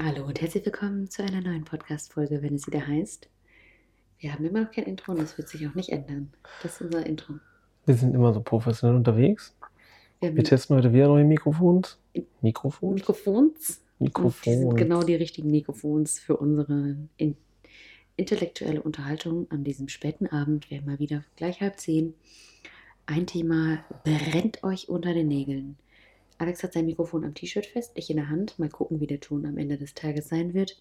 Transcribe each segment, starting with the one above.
Hallo und herzlich willkommen zu einer neuen Podcast-Folge, wenn es wieder heißt. Wir haben immer noch kein Intro und das wird sich auch nicht ändern. Das ist unser Intro. Wir sind immer so professionell unterwegs. Wir, Wir testen heute wieder neue Mikrofons. Mikrofons? Mikrofons. Mikrofons. sind genau die richtigen Mikrofons für unsere in intellektuelle Unterhaltung an diesem späten Abend. Wir haben mal wieder gleich halb zehn. Ein Thema brennt euch unter den Nägeln. Alex hat sein Mikrofon am T-Shirt fest, ich in der Hand. Mal gucken, wie der Ton am Ende des Tages sein wird.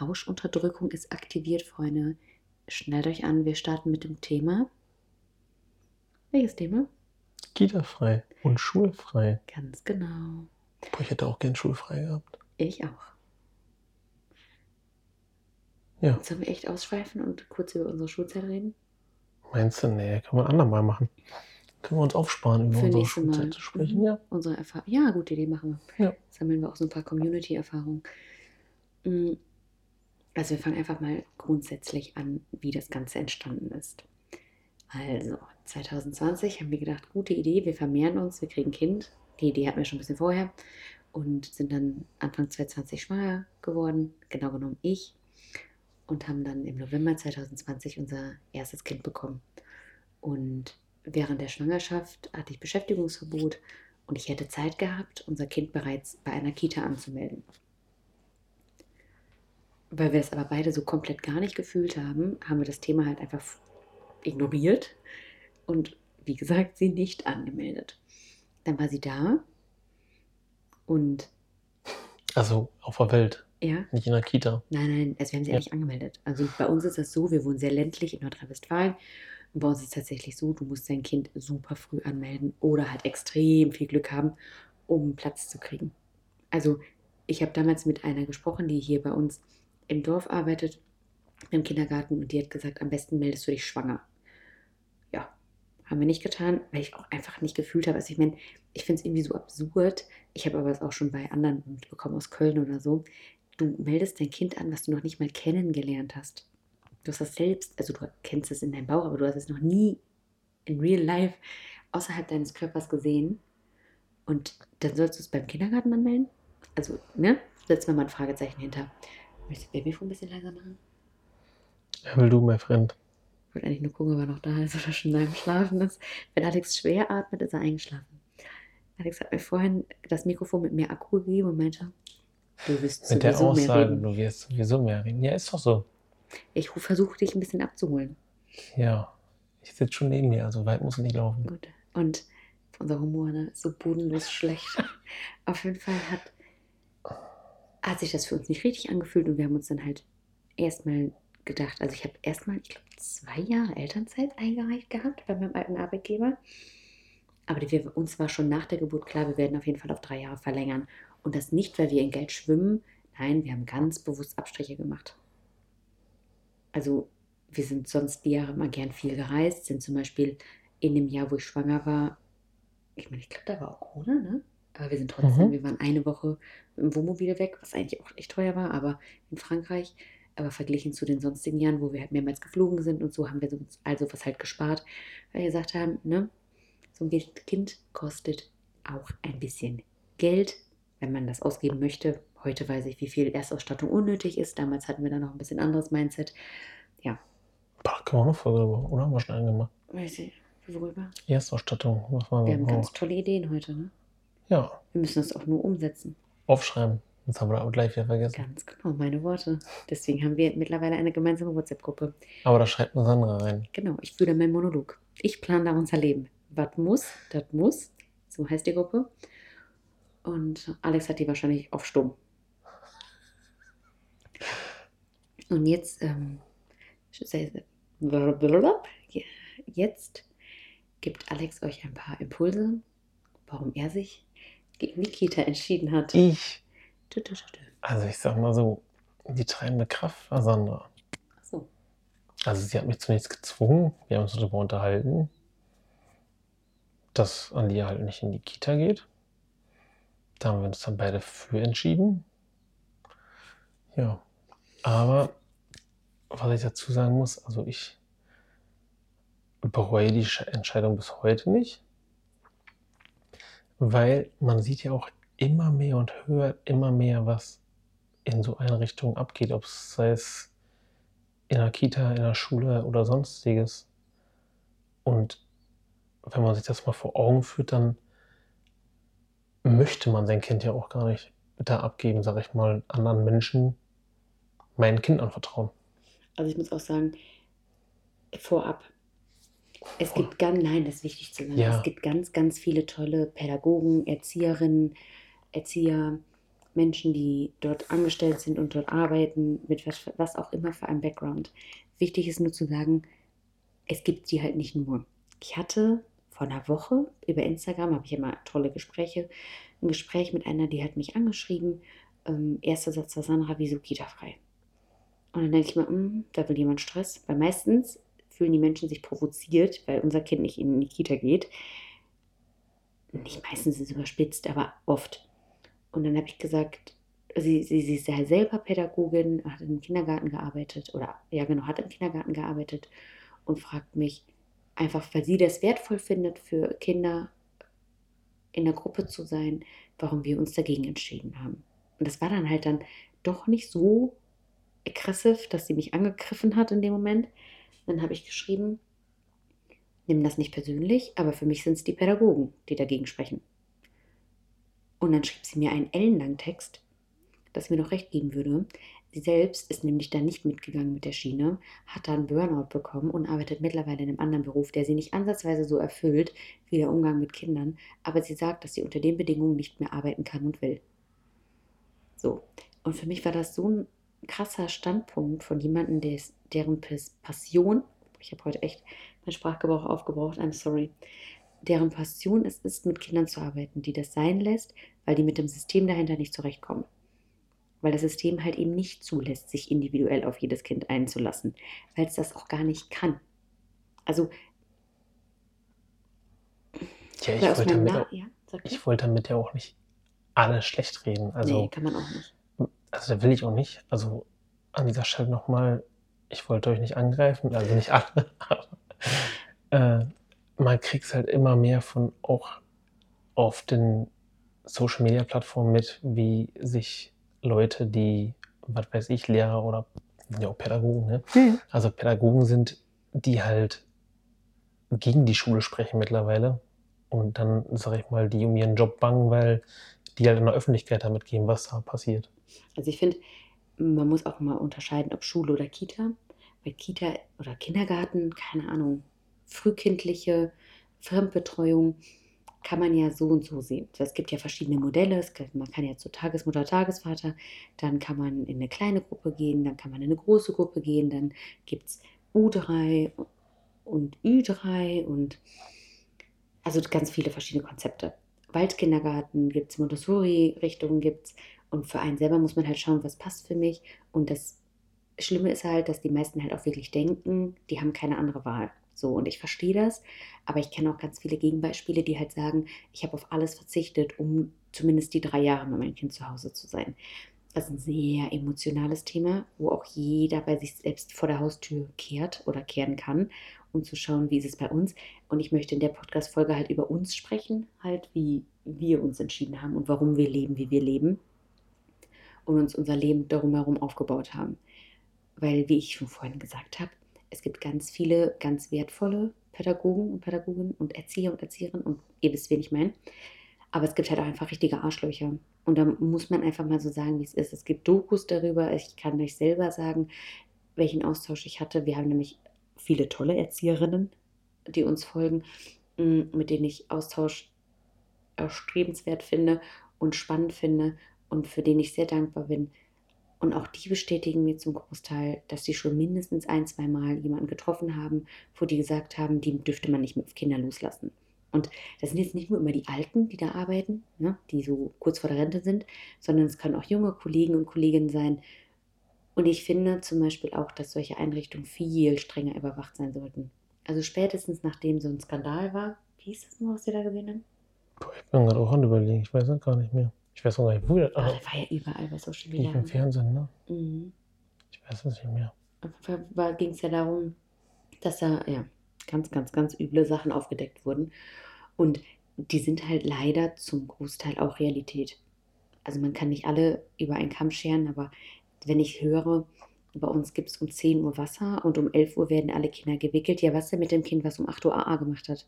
Rauschunterdrückung ist aktiviert, Freunde. Schnallt euch an, wir starten mit dem Thema. Welches Thema? Kita-frei und schulfrei. Ganz genau. Boah, ich hätte auch gern schulfrei gehabt. Ich auch. Ja. Sollen wir echt ausschweifen und kurz über unsere Schulzeit reden? Meinst du, nee, wir ein andermal machen. Können wir uns aufsparen, über Für unsere Mal. Schulzeit zu sprechen? Mhm. Ja. Unsere Erfahrung. Ja, gute Idee, machen wir. Ja. Sammeln wir auch so ein paar Community-Erfahrungen. Mm, Also wir fangen einfach mal grundsätzlich an, wie das Ganze entstanden ist. Also, 2020 haben wir gedacht, gute Idee, wir vermehren uns, wir kriegen ein Kind. Die Idee hatten wir schon ein bisschen vorher und sind dann Anfang 2020 schwanger geworden, genau genommen ich, und haben dann im November 2020 unser erstes Kind bekommen. Und während der Schwangerschaft hatte ich Beschäftigungsverbot und ich hätte Zeit gehabt, unser Kind bereits bei einer Kita anzumelden. Weil wir es aber beide so komplett gar nicht gefühlt haben, haben wir das Thema halt einfach ignoriert und wie gesagt, sie nicht angemeldet. Dann war sie da und Also auf der Welt, ja, nicht in der Kita. Nein, nein, also wir haben sie ja Ja. nicht angemeldet. Also bei uns ist das so, wir wohnen sehr ländlich in Nordrhein-Westfalen. Und bei uns ist es tatsächlich so, du musst dein Kind super früh anmelden oder halt extrem viel Glück haben, um Platz zu kriegen. Also ich habe damals mit einer gesprochen, die hier bei uns im Dorf arbeitet, im Kindergarten, und die hat gesagt, am besten meldest du dich schwanger. Ja, haben wir nicht getan, weil ich auch einfach nicht gefühlt habe. Also ich meine, ich finde es irgendwie so absurd. Ich habe aber es auch schon bei anderen mitbekommen aus Köln oder so. Du meldest dein Kind an, was du noch nicht mal kennengelernt hast. Du hast das selbst, also du kennst es in deinem Bauch, aber du hast es noch nie in real life außerhalb deines Körpers gesehen. Und dann sollst du es beim Kindergarten anmelden? Also, ne? Setzen wir mal ein Fragezeichen hinter. Möchtest du Babyfon ein bisschen leiser machen? Ja, will du, mein Freund. Ich wollte eigentlich nur gucken, ob er noch da ist oder schon am Schlafen ist. Wenn Alex schwer atmet, ist er eingeschlafen. Alex hat mir vorhin das Mikrofon mit mehr Akku gegeben und meinte, du wirst Mit der mehr Aussage, reden. du wirst sowieso mehr reden. Ja, ist doch so. Ich versuche dich ein bisschen abzuholen. Ja. Ich sitze schon neben dir, also weit muss es nicht laufen. Gut. Und unser Humor ne, ist so bodenlos schlecht. Auf jeden Fall hat, hat sich das für uns nicht richtig angefühlt und wir haben uns dann halt erstmal gedacht, also ich habe erstmal, ich glaube, zwei Jahre Elternzeit eingereicht gehabt bei meinem alten Arbeitgeber. Aber wir, uns war schon nach der Geburt klar, wir werden auf jeden Fall auf drei Jahre verlängern. Und das nicht, weil wir in Geld schwimmen. Nein, wir haben ganz bewusst Abstriche gemacht. Also wir sind sonst die Jahre immer gern viel gereist, sind zum Beispiel in dem Jahr, wo ich schwanger war, ich meine, ich glaube, da war auch Corona, ne? Aber wir sind trotzdem, Mhm. wir waren eine Woche dem Wohnmobil weg, was eigentlich auch echt teuer war, aber in Frankreich. Aber verglichen zu den sonstigen Jahren, wo wir halt mehrmals geflogen sind und so, haben wir uns also was halt gespart, weil wir gesagt haben, ne, so ein Kind kostet auch ein bisschen Geld, wenn man das ausgeben möchte. Heute weiß ich, wie viel Erstausstattung unnötig ist. Damals hatten wir da noch ein bisschen anderes Mindset. Boah, können wir auch eine Folge drüber, oder? Haben wir schon angemacht. Weiß ich, worüber? Erstausstattung, was war Wir das? haben Oh. ganz tolle Ideen heute, ne? Ja, Wir müssen das auch nur umsetzen. aufschreiben. Jetzt haben wir aber gleich wieder vergessen. Ganz genau, meine Worte. Deswegen haben wir mittlerweile eine gemeinsame WhatsApp-Gruppe. Aber da schreibt eine Sandra rein. Genau, ich fühle meinen Monolog. Ich plane da unser Leben. Was muss, das muss. So heißt die Gruppe. Und Alex hat die wahrscheinlich auf Stumm. Und jetzt, ähm, jetzt gibt Alex euch ein paar Impulse, warum er sich gegen die Kita entschieden hat. Ich, also ich sag mal so, die treibende Kraft war Sandra. Ach so. Also sie hat mich zu nichts gezwungen. Wir haben uns darüber unterhalten, dass Alia halt nicht in die Kita geht. Da haben wir uns dann beide für entschieden. Ja, aber was ich dazu sagen muss, also ich bereue die Sch- Entscheidung bis heute nicht, weil man sieht ja auch immer mehr und hört immer mehr, was in so Einrichtungen abgeht, ob es sei es in der Kita, in der Schule oder sonstiges. Und wenn man sich das mal vor Augen führt, dann möchte man sein Kind ja auch gar nicht da abgeben, sage ich mal, anderen Menschen mein Kind anvertrauen. Also ich muss auch sagen, vorab, es gibt ganz, nein, das ist wichtig zu sagen, Ja. es gibt ganz, ganz viele tolle Pädagogen, Erzieherinnen, Erzieher, Menschen, die dort angestellt sind und dort arbeiten, mit was, was auch immer für einem Background. Wichtig ist nur zu sagen, es gibt sie halt nicht nur. Ich hatte vor einer Woche über Instagram, habe ich immer tolle Gespräche, ein Gespräch mit einer, die hat mich angeschrieben, ähm, erster Satz war Sandra, wieso Kita-frei? Und dann denke ich mir, hm, da will jemand Stress. Weil meistens fühlen die Menschen sich provoziert, weil unser Kind nicht in die Kita geht. Nicht meistens ist es überspitzt, aber oft. Und dann habe ich gesagt, sie, sie, sie ist ja selber Pädagogin, hat im Kindergarten gearbeitet oder ja genau, hat im Kindergarten gearbeitet und fragt mich einfach, weil sie das wertvoll findet, für Kinder in der Gruppe zu sein, warum wir uns dagegen entschieden haben. Und das war dann halt dann doch nicht so aggressiv, dass sie mich angegriffen hat in dem Moment. Dann habe ich geschrieben, nimm das nicht persönlich, aber für mich sind es die Pädagogen, die dagegen sprechen. Und dann schrieb sie mir einen ellenlangen Text, das mir doch recht geben würde. Sie selbst ist nämlich da nicht mitgegangen mit der Schiene, hat da einen Burnout bekommen und arbeitet mittlerweile in einem anderen Beruf, der sie nicht ansatzweise so erfüllt wie der Umgang mit Kindern. Aber sie sagt, dass sie unter den Bedingungen nicht mehr arbeiten kann und will. So. Und für mich war das so ein krasser Standpunkt von jemandem, der ist, deren Pas- Passion, ich habe heute echt meinen Sprachgebrauch aufgebraucht, I'm sorry, deren Passion es ist, mit Kindern zu arbeiten, die das sein lässt, weil die mit dem System dahinter nicht zurechtkommen. Weil das System halt eben nicht zulässt, sich individuell auf jedes Kind einzulassen, weil es das auch gar nicht kann. Also, Ja, ich wollte damit, auch, ja, ich wollte damit ja auch nicht alles schlecht reden. Nee, Also, kann man auch nicht. also da will ich auch nicht. Also an dieser Stelle nochmal, ich wollte euch nicht angreifen, also nicht alle, aber äh, man kriegt es halt immer mehr von auch auf den Social Media Plattformen mit, wie sich Leute, die, was weiß ich, Lehrer oder ja Pädagogen, ne? Ja. Also Pädagogen sind, die halt gegen die Schule sprechen mittlerweile und dann, sag ich mal, die um ihren Job bangen, weil die halt in der Öffentlichkeit damit gehen, was da passiert. Also ich finde, man muss auch mal unterscheiden, ob Schule oder Kita. Weil Kita oder Kindergarten, keine Ahnung, frühkindliche Fremdbetreuung kann man ja so und so sehen. Es gibt ja verschiedene Modelle. Man kann ja zu Tagesmutter, Tagesvater, dann kann man in eine kleine Gruppe gehen, dann kann man in eine große Gruppe gehen, dann gibt es U3 und Ü3 und also ganz viele verschiedene Konzepte. Waldkindergarten gibt es, Montessori-Richtungen gibt es und für einen selber muss man halt schauen, was passt für mich. Und das Schlimme ist halt, dass die meisten halt auch wirklich denken, die haben keine andere Wahl. So, und ich verstehe das, aber ich kenne auch ganz viele Gegenbeispiele, die halt sagen, ich habe auf alles verzichtet, um zumindest die drei Jahre mit meinem Kind zu Hause zu sein. Das ist ein sehr emotionales Thema, wo auch jeder bei sich selbst vor der Haustür kehrt oder kehren kann, um zu schauen, wie ist es bei uns. Und ich möchte in der Podcast-Folge halt über uns sprechen, halt wie wir uns entschieden haben und warum wir leben, wie wir leben und uns unser Leben darum herum aufgebaut haben. Weil, wie ich schon vorhin gesagt habe, es gibt ganz viele ganz wertvolle Pädagogen und Pädagoginnen und Erzieher und Erzieherinnen und ihr wisst, wen ich meine. Aber es gibt halt auch einfach richtige Arschlöcher. Und da muss man einfach mal so sagen, wie es ist. Es gibt Dokus darüber. Ich kann euch selber sagen, welchen Austausch ich hatte. Wir haben nämlich viele tolle Erzieherinnen, die uns folgen, m, mit denen ich Austausch erstrebenswert finde und spannend finde und für den ich sehr dankbar bin. Und auch die bestätigen mir zum Großteil, dass sie schon mindestens ein, zwei Mal jemanden getroffen haben, wo die gesagt haben, die dürfte man nicht mit Kinder loslassen. Und das sind jetzt nicht nur immer die Alten, die da arbeiten, ne, die so kurz vor der Rente sind, sondern es können auch junge Kollegen und Kolleginnen sein. Und ich finde zum Beispiel auch, dass solche Einrichtungen viel strenger überwacht sein sollten. Also spätestens nachdem so ein Skandal war, wie hieß das noch, was wir da? Boah, ich bin gerade auch an überlegen, ich weiß es gar nicht mehr. Ich weiß gar nicht, wo das Ah, das war ja überall bei Social Media. im Fernsehen, ne? Mhm. Ich weiß es nicht mehr. Auf jeden Fall ging es ja darum, dass da ja, ganz, ganz, ganz üble Sachen aufgedeckt wurden. Und die sind halt leider zum Großteil auch Realität. also man kann nicht alle über einen Kamm scheren, aber wenn ich höre, bei uns gibt es um 10 Uhr Wasser und um 11 Uhr werden alle Kinder gewickelt. Ja, was denn mit dem Kind, was um 8 Uhr AA gemacht hat?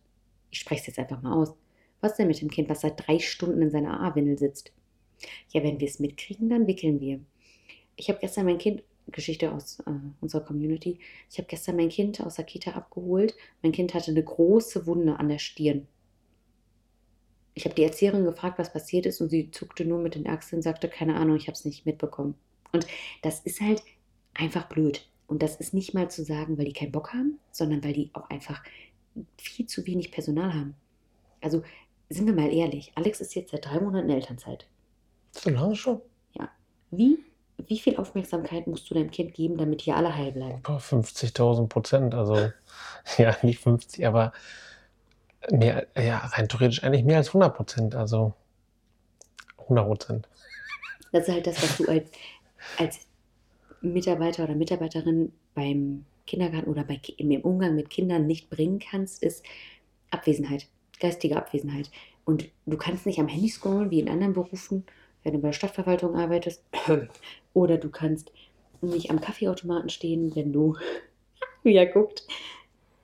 Ich spreche es jetzt einfach mal aus. Was denn mit dem Kind, was seit drei Stunden in seiner AA-Windel sitzt? Ja, wenn wir es mitkriegen, dann wickeln wir. Ich habe gestern mein Kind, Geschichte aus äh, unserer Community, ich habe gestern mein Kind aus der Kita abgeholt. Mein Kind hatte eine große Wunde an der Stirn. Ich habe die Erzieherin gefragt, was passiert ist, und sie zuckte nur mit den Achseln und sagte, keine Ahnung, ich habe es nicht mitbekommen. Und das ist halt einfach blöd. Und das ist nicht mal zu sagen, weil die keinen Bock haben, sondern weil die auch einfach viel zu wenig Personal haben. Also sind wir mal ehrlich, Alex ist jetzt seit drei Monaten Elternzeit. So lange schon? Ja. Wie, wie viel Aufmerksamkeit musst du deinem Kind geben, damit hier alle heil bleiben? 50.000 Prozent. Also, ja, nicht 50, aber mehr, ja, rein theoretisch eigentlich mehr als 100 Prozent. Also 100 Prozent. Das ist halt das, was du als, als Mitarbeiter oder Mitarbeiterin beim Kindergarten oder bei, im Umgang mit Kindern nicht bringen kannst, ist Abwesenheit, geistige Abwesenheit. Und du kannst nicht am Handy scrollen wie in anderen Berufen, wenn du bei der Stadtverwaltung arbeitest. Oder du kannst nicht am Kaffeeautomaten stehen, wenn du, wie er guckt,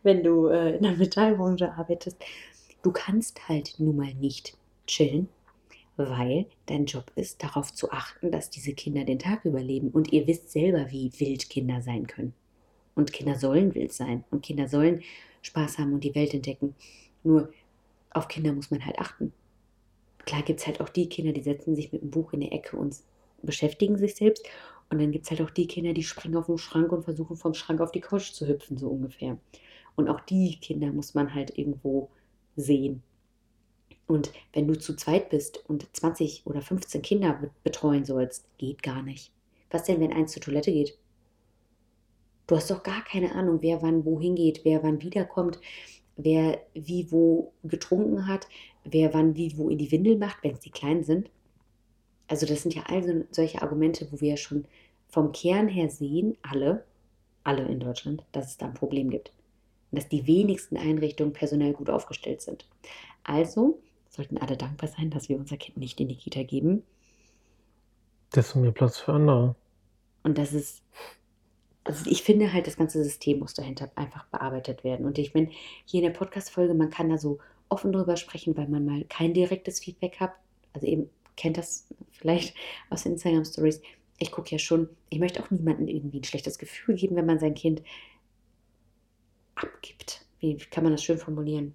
wenn du äh, in der Metallbranche arbeitest. Du kannst halt nun mal nicht chillen, weil dein Job ist, darauf zu achten, dass diese Kinder den Tag überleben. Und ihr wisst selber, wie wild Kinder sein können. Und Kinder sollen wild sein. Und Kinder sollen Spaß haben und die Welt entdecken. Nur auf Kinder muss man halt achten. Klar gibt es halt auch die Kinder, die setzen sich mit dem Buch in der Ecke und beschäftigen sich selbst. Und dann gibt es halt auch die Kinder, die springen auf den Schrank und versuchen vom Schrank auf die Couch zu hüpfen, so ungefähr. Und auch die Kinder muss man halt irgendwo sehen. Und wenn du zu zweit bist und 20 oder 15 Kinder betreuen sollst, geht gar nicht. Was denn, wenn eins zur Toilette geht? Du hast doch gar keine Ahnung, wer wann wohin geht, wer wann wiederkommt, wer wie wo getrunken hat, wer wann wie wo in die Windel macht, wenn es die Kleinen sind. Also das sind ja all solche Argumente, wo wir ja schon vom Kern her sehen, alle, alle in Deutschland, dass es da ein Problem gibt. Und dass die wenigsten Einrichtungen personell gut aufgestellt sind. Also sollten alle dankbar sein, dass wir unser Kind nicht in die Kita geben. Desto mehr Platz für andere. Und das ist, also ich finde halt, das ganze System muss dahinter einfach bearbeitet werden. Und ich meine, hier in der Podcast-Folge, man kann da so offen drüber sprechen, weil man mal kein direktes Feedback hat. Also eben kennt das vielleicht aus Instagram Stories. Ich gucke ja schon, ich möchte auch niemandem irgendwie ein schlechtes Gefühl geben, wenn man sein Kind abgibt. Wie kann man das schön formulieren?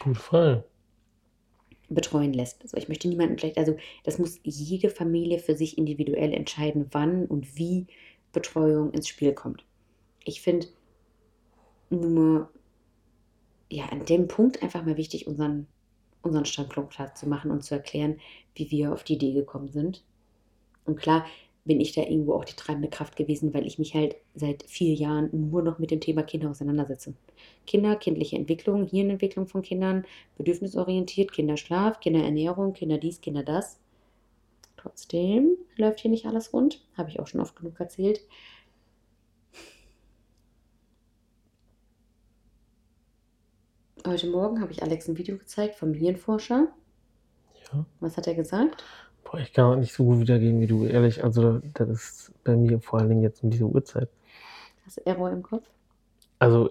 Gute Frage. Betreuen lässt. Also ich möchte niemanden vielleicht, also das muss jede Familie für sich individuell entscheiden, wann und wie Betreuung ins Spiel kommt. Ich finde nur, ja, an dem Punkt einfach mal wichtig, unseren, unseren Standpunkt klar zu machen und zu erklären, wie wir auf die Idee gekommen sind. Und klar, bin ich da irgendwo auch die treibende Kraft gewesen, weil ich mich halt seit vier Jahren nur noch mit dem Thema Kinder auseinandersetze. Kinder, kindliche Entwicklung, Hirnentwicklung von Kindern, bedürfnisorientiert, Kinderschlaf, Kinderernährung, Kinder dies, Kinder das. Trotzdem läuft hier nicht alles rund, habe ich auch schon oft genug erzählt. Heute Morgen habe ich Alex ein Video gezeigt, Familienforscher. Ja. Was hat er gesagt? Boah, ich kann auch nicht so gut wiedergeben wie du, ehrlich. Also, das ist bei mir vor allen Dingen jetzt um diese Uhrzeit. Hast du Error im Kopf? Also,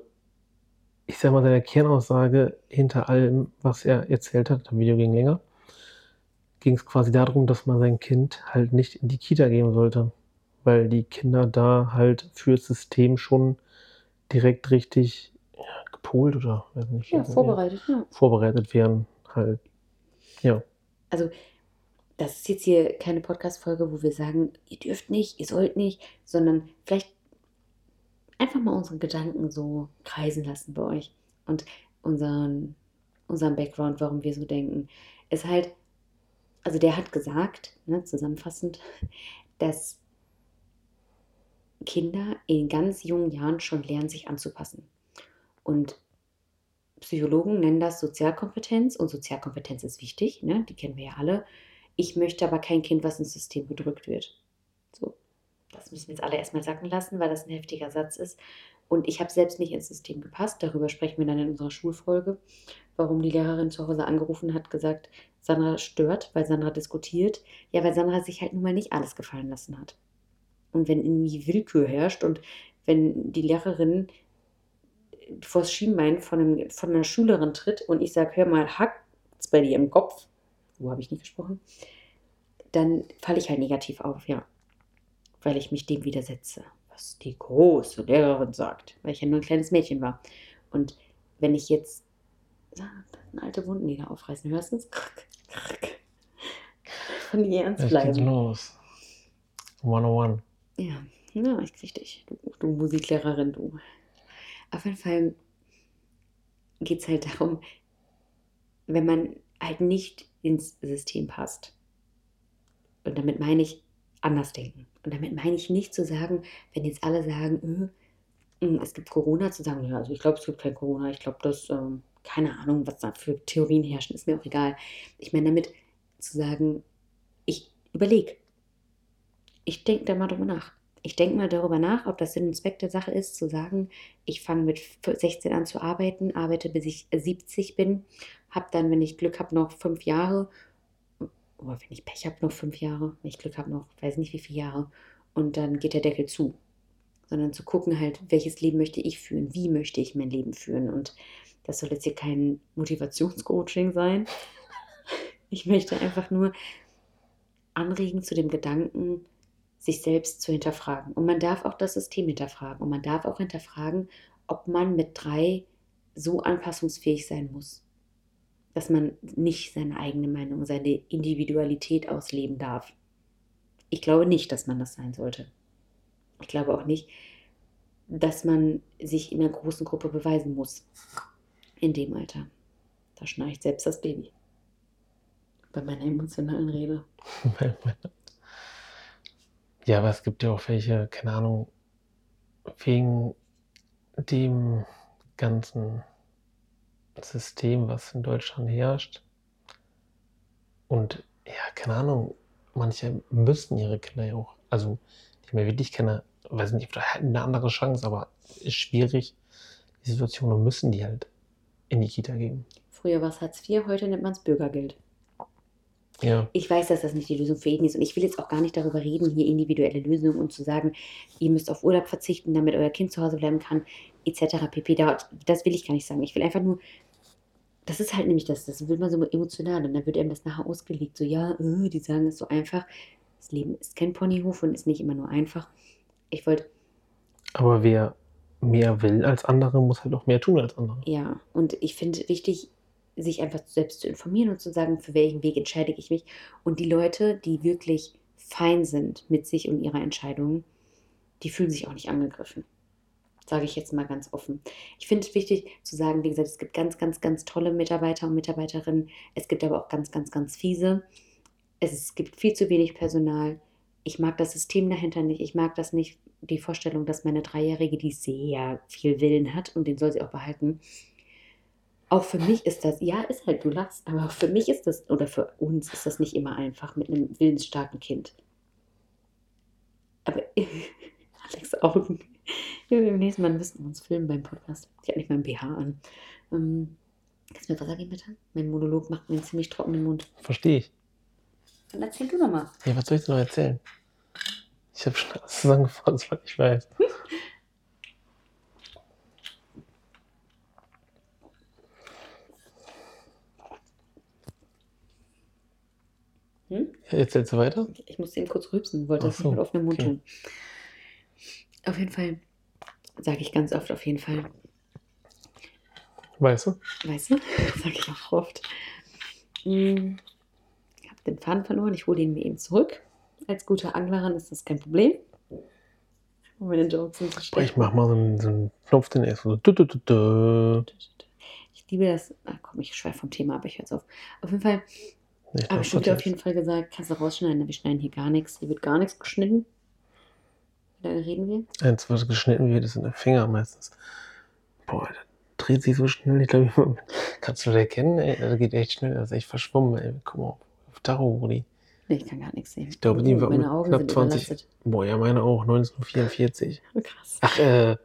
ich sag mal, seine Kernaussage hinter allem, was er erzählt hat, das Video ging länger, ging es quasi darum, dass man sein Kind halt nicht in die Kita geben sollte. Weil die Kinder da halt fürs System schon direkt richtig ja, gepolt oder weiß nicht. Ja, vorbereitet, ja. Vorbereitet werden halt. Ja. Also, das ist jetzt hier keine Podcast-Folge, wo wir sagen, ihr dürft nicht, ihr sollt nicht, sondern vielleicht einfach mal unsere Gedanken so kreisen lassen bei euch und unseren, unseren Background, warum wir so denken. Ist halt, also der hat gesagt, ne, zusammenfassend, dass Kinder in ganz jungen Jahren schon lernen, sich anzupassen. Und Psychologen nennen das Sozialkompetenz und Sozialkompetenz ist wichtig, ne? die kennen wir ja alle. Ich möchte aber kein Kind, was ins System gedrückt wird. So, das müssen wir jetzt alle erstmal sacken lassen, weil das ein heftiger Satz ist. Und ich habe selbst nicht ins System gepasst. Darüber sprechen wir dann in unserer Schulfolge, warum die Lehrerin zu Hause angerufen hat, gesagt, Sandra stört, weil Sandra diskutiert. Ja, weil Sandra sich halt nun mal nicht alles gefallen lassen hat. Und wenn irgendwie Willkür herrscht und wenn die Lehrerin vors Schienbein von, einem, von einer Schülerin tritt und ich sage, hör mal, hackt's bei dir im Kopf, so habe ich nicht gesprochen, dann falle ich halt negativ auf, ja. Weil ich mich dem widersetze, was die große Lehrerin sagt, weil ich ja nur ein kleines Mädchen war. Und wenn ich jetzt eine alte Wunden wieder aufreißen, hörst du es? Von dir ernst bleiben. geht los. 101. Ja, ja, ich krieg dich, du, du Musiklehrerin, du. Auf jeden Fall geht es halt darum, wenn man halt nicht ins System passt. Und damit meine ich anders denken. Und damit meine ich nicht zu sagen, wenn jetzt alle sagen, äh, mh, es gibt Corona, zu sagen, ja, also ich glaube, es gibt kein Corona. Ich glaube, dass, ähm, keine Ahnung, was da für Theorien herrschen, ist mir auch egal. Ich meine damit zu sagen, ich überlege. Ich denke da mal drüber nach. Ich denke mal darüber nach, ob das Sinn und Zweck der Sache ist, zu sagen, ich fange mit 16 an zu arbeiten, arbeite bis ich 70 bin, habe dann, wenn ich Glück habe, noch fünf Jahre, oder wenn ich Pech habe, noch fünf Jahre, wenn ich Glück habe, noch weiß nicht wie viele Jahre, und dann geht der Deckel zu. Sondern zu gucken halt, welches Leben möchte ich führen, wie möchte ich mein Leben führen. Und das soll jetzt hier kein Motivationscoaching sein. Ich möchte einfach nur anregen zu dem Gedanken, sich selbst zu hinterfragen. Und man darf auch das System hinterfragen. Und man darf auch hinterfragen, ob man mit drei so anpassungsfähig sein muss, dass man nicht seine eigene Meinung, seine Individualität ausleben darf. Ich glaube nicht, dass man das sein sollte. Ich glaube auch nicht, dass man sich in einer großen Gruppe beweisen muss. In dem Alter. Da schnarcht selbst das Baby. Bei meiner emotionalen Rede. Ja, aber es gibt ja auch welche, keine Ahnung, wegen dem ganzen System, was in Deutschland herrscht. Und ja, keine Ahnung, manche müssen ihre Kinder ja auch, also die mir wirklich kenne, weiß nicht, hätten eine andere Chance, aber ist schwierig, die Situation, und müssen die halt in die Kita gehen. Früher war es Hartz IV, heute nennt man es Bürgergeld. Ja, Ich weiß, dass das nicht die Lösung für jeden ist und ich will jetzt auch gar nicht darüber reden, hier individuelle Lösungen und zu sagen, ihr müsst auf Urlaub verzichten, damit euer Kind zu Hause bleiben kann, etc. pp. Da- Das will ich gar nicht sagen. Ich will einfach nur, das ist halt nämlich das, das wird man so emotional und dann wird einem das nachher ausgelegt, so ja, äh, die sagen es so einfach. Das Leben ist kein Ponyhof und ist nicht immer nur einfach. Ich wollte, aber wer mehr will als andere, muss halt auch mehr tun als andere. ja, und ich finde wichtig, sich einfach selbst zu informieren und zu sagen, für welchen Weg entscheide ich mich. Und die Leute, die wirklich fein sind mit sich und ihrer Entscheidung, die fühlen sich auch nicht angegriffen. Sage ich jetzt mal ganz offen. Ich finde es wichtig zu sagen, wie gesagt, es gibt ganz, ganz, ganz tolle Mitarbeiter und Mitarbeiterinnen. Es gibt aber auch ganz, ganz, ganz fiese. Es gibt viel zu wenig Personal. Ich mag das System dahinter nicht. Ich mag das nicht, die Vorstellung, dass meine Dreijährige, die sehr viel Willen hat und den soll sie auch behalten. Auch für mich ist das, ja, ist halt, du lachst, aber auch für mich ist das, oder für uns ist das nicht immer einfach mit einem willensstarken Kind. Aber Alex Augen. Ja, beim nächsten Mal müssen wir uns filmen beim Podcast. Ich habe nicht meinen BH an. Ähm, kannst du mir Wasser geben, bitte? Mein Monolog macht mir einen ziemlich trockenen Mund. Verstehe ich. Dann erzähl du noch mal. Ja, was soll ich dir noch erzählen? Ich habe schon alles zusammengefasst, was ich weiß. Hm? Ja, erzählst du weiter? Ich musste eben kurz rübsen, wollte Ach das so, nicht mit offenem Mund okay. tun. Auf jeden Fall, sage ich ganz oft, auf jeden Fall. Weißt du? Weißt du? Sage ich auch oft. Hm, Ich habe den Faden verloren, ich hole ihn mir eben zurück. Als guter Anglerin ist das kein Problem. Und meine Jokes ich mach mal so einen, so einen Knopf, den erst so. Du, du, du, du. Ich liebe das. Ach komm, ich schweife vom Thema ab, ich höre jetzt auf. Auf jeden Fall Nee, habe das ich schon dir auf jeden Fall gesagt, kannst du rausschneiden, wir schneiden hier gar nichts. Hier wird gar nichts geschnitten. Lange reden wir? Eins, was geschnitten wird, ist in der Finger meistens. Boah, das dreht sich so schnell. Ich glaube, kannst du das erkennen? Ey, das geht echt schnell. Das ist echt verschwommen. Ey. Guck mal auf, auf Tacho, Brudi. Nee, ich kann gar nichts sehen. Ich glaube, die war meine Augen knapp sind 20. überlastet. Boah, ja, meine auch. 1944. Oh, krass. Ach, äh,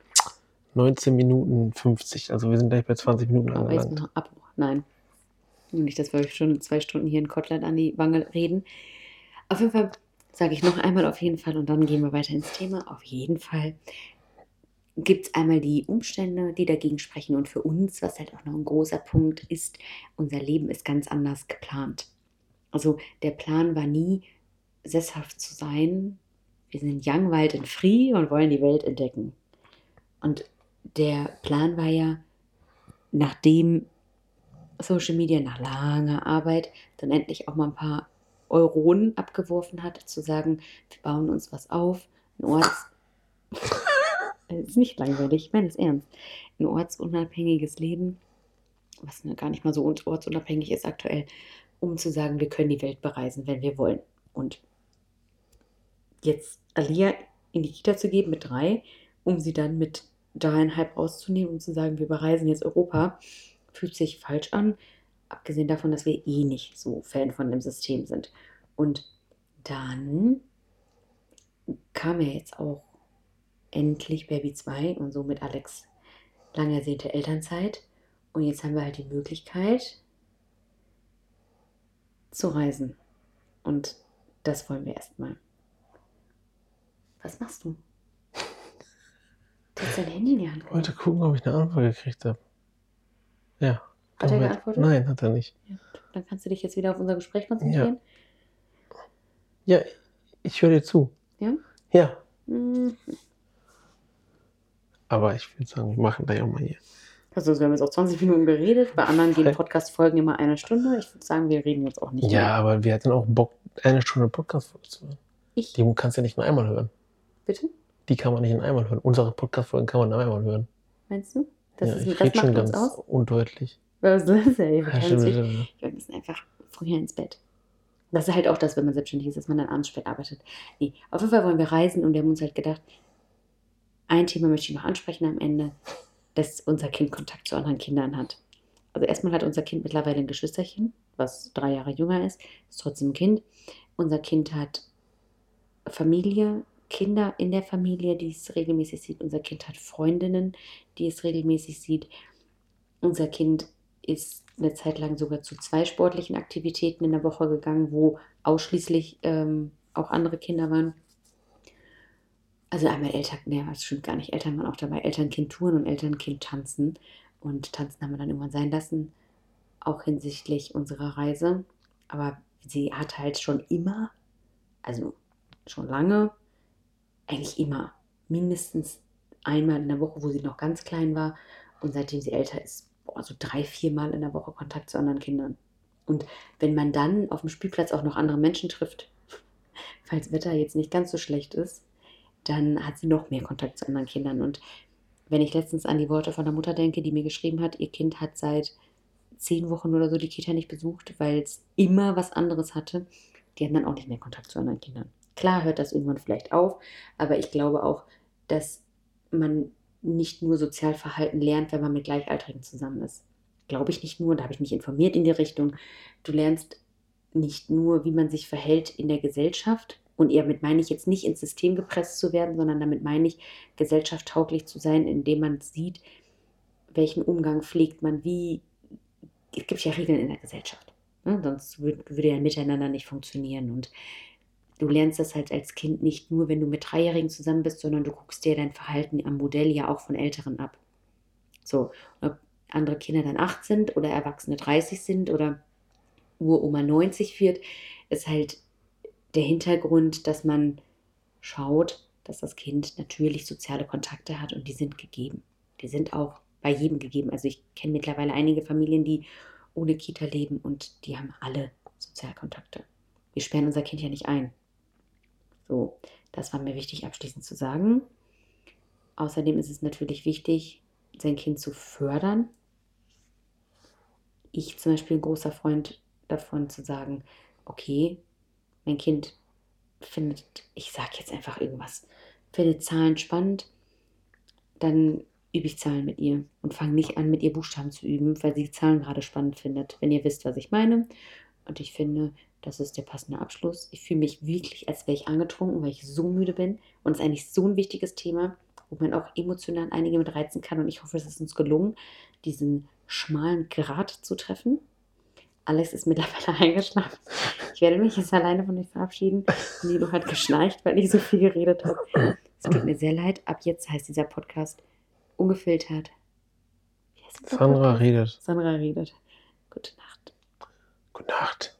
19 Minuten 50. Also wir sind gleich bei 20 Minuten Aber angelangt. noch Abbruch. Nein. Nicht, dass wir schon zwei Stunden hier in Kotlet an die Wange reden. Auf jeden Fall sage ich noch einmal auf jeden Fall und dann gehen wir weiter ins Thema. Auf jeden Fall gibt es einmal die Umstände, die dagegen sprechen. Und für uns, was halt auch noch ein großer Punkt ist, unser Leben ist ganz anders geplant. Also der Plan war nie, sesshaft zu sein. Wir sind young, wild and free und wollen die Welt entdecken. Und der Plan war ja, nachdem Social Media nach langer Arbeit dann endlich auch mal ein paar Euronen abgeworfen hat, zu sagen, wir bauen uns was auf, ein Orts... Es ist nicht langweilig, ich meine es ernst. Ein ortsunabhängiges Leben, was gar nicht mal so un- ortsunabhängig ist aktuell, um zu sagen, wir können die Welt bereisen, wenn wir wollen. Und jetzt Alia in die Kita zu geben mit drei, um sie dann mit dreieinhalb rauszunehmen, um zu sagen, wir bereisen jetzt Europa, fühlt sich falsch an. Abgesehen davon, dass wir eh nicht so Fan von dem System sind. Und dann kam ja jetzt auch endlich Baby 2 und somit Alex lang ersehnte Elternzeit. Und jetzt haben wir halt die Möglichkeit zu reisen. Und das wollen wir erstmal. Was machst du? Du hast dein Handy in die Hand Ich wollte gucken, ob ich eine Antwort gekriegt habe. Ja. Hat er geantwortet? Nein, hat er nicht. Dann kannst du dich jetzt wieder auf unser Gespräch konzentrieren. Ja, ich höre dir zu. Ja? Ja. Hm. Aber ich würde sagen, wir machen gleich auch mal hier. Also wir haben jetzt auch 20 Minuten geredet. Bei anderen gehen. Podcast-Folgen immer eine Stunde. Ich würde sagen, wir reden jetzt auch nicht Ja, mehr. aber wir hatten auch Bock, eine Stunde Podcast zu hören. Ich, Die kannst du ja nicht nur einmal hören. bitte? Die kann man nicht in einmal hören. Unsere Podcast-Folgen kann man nur einmal hören. Meinst du? Das, ja, ist, ich das macht uns ganz aus? undeutlich. Was ist das? Ey, wir, Ja, stimmt. wir müssen einfach früher ins Bett. Das ist halt auch das, wenn man selbstständig ist, dass man dann abends spät arbeitet. Nee, auf jeden Fall wollen wir reisen und wir haben uns halt gedacht, ein Thema möchte ich noch ansprechen am Ende, dass unser Kind Kontakt zu anderen Kindern hat. Also erstmal hat unser Kind mittlerweile ein Geschwisterchen, was drei Jahre jünger ist, ist trotzdem ein Kind. Unser Kind hat Familie, Kinder in der Familie, die es regelmäßig sieht. Unser Kind hat Freundinnen, die es regelmäßig sieht. Unser Kind ist eine Zeit lang sogar zu zwei sportlichen Aktivitäten in der Woche gegangen, wo ausschließlich ähm, auch andere Kinder waren. Also einmal Eltern, ne, das stimmt gar nicht, Eltern waren auch dabei, Eltern-Kind-Touren und Eltern-Kind-Tanzen. Und Tanzen haben wir dann irgendwann sein lassen, auch hinsichtlich unserer Reise. Aber sie hat halt schon immer, also schon lange, eigentlich immer, mindestens einmal in der Woche, wo sie noch ganz klein war. Und seitdem sie älter ist, boah, so drei, vier Mal in der Woche Kontakt zu anderen Kindern. Und wenn man dann auf dem Spielplatz auch noch andere Menschen trifft, falls Wetter jetzt nicht ganz so schlecht ist, dann hat sie noch mehr Kontakt zu anderen Kindern. Und wenn ich letztens an die Worte von der Mutter denke, die mir geschrieben hat, ihr Kind hat seit zehn Wochen oder so die Kita nicht besucht, weil es immer was anderes hatte, die haben dann auch nicht mehr Kontakt zu anderen Kindern. Klar hört das irgendwann vielleicht auf, aber ich glaube auch, dass man nicht nur Sozialverhalten lernt, wenn man mit Gleichaltrigen zusammen ist. Glaube ich nicht nur, da habe ich mich informiert in die Richtung. Du lernst nicht nur, wie man sich verhält in der Gesellschaft. Und damit meine ich jetzt nicht ins System gepresst zu werden, sondern damit meine ich, gesellschaftstauglich zu sein, indem man sieht, welchen Umgang pflegt man, wie. Es gibt ja Regeln in der Gesellschaft. Ne? Sonst würd, würde ja ein Miteinander nicht funktionieren. Und du lernst das halt als Kind nicht nur, wenn du mit Dreijährigen zusammen bist, sondern du guckst dir dein Verhalten am Modell ja auch von Älteren ab. So, ob andere Kinder dann 8 sind oder Erwachsene 30 sind oder Uroma 90 wird, ist halt der Hintergrund, dass man schaut, dass das Kind natürlich soziale Kontakte hat und die sind gegeben. Die sind auch bei jedem gegeben. Also ich kenne mittlerweile einige Familien, die ohne Kita leben und die haben alle Sozialkontakte. Wir sperren unser Kind ja nicht ein. So, das war mir wichtig abschließend zu sagen. Außerdem ist es natürlich wichtig, sein Kind zu fördern. Ich zum Beispiel ein großer Freund davon zu sagen, okay, mein Kind findet, ich sage jetzt einfach irgendwas, findet Zahlen spannend, dann übe ich Zahlen mit ihr und fange nicht an, mit ihr Buchstaben zu üben, weil sie Zahlen gerade spannend findet, wenn ihr wisst, was ich meine. Und ich finde, das ist der passende Abschluss. Ich fühle mich wirklich, als wäre ich angetrunken, weil ich so müde bin. Und es ist eigentlich so ein wichtiges Thema. wo man auch emotional einige mit reizen kann. Und ich hoffe, es ist uns gelungen, diesen schmalen Grat zu treffen. Alex ist mittlerweile eingeschlafen. Ich werde mich jetzt alleine von euch verabschieden. Nilo hat geschnarcht, weil ich so viel geredet habe. Es tut mir sehr leid. Ab jetzt heißt dieser Podcast ungefiltert. Sandra redet. Sandra redet. Gute Nacht. Gute Nacht.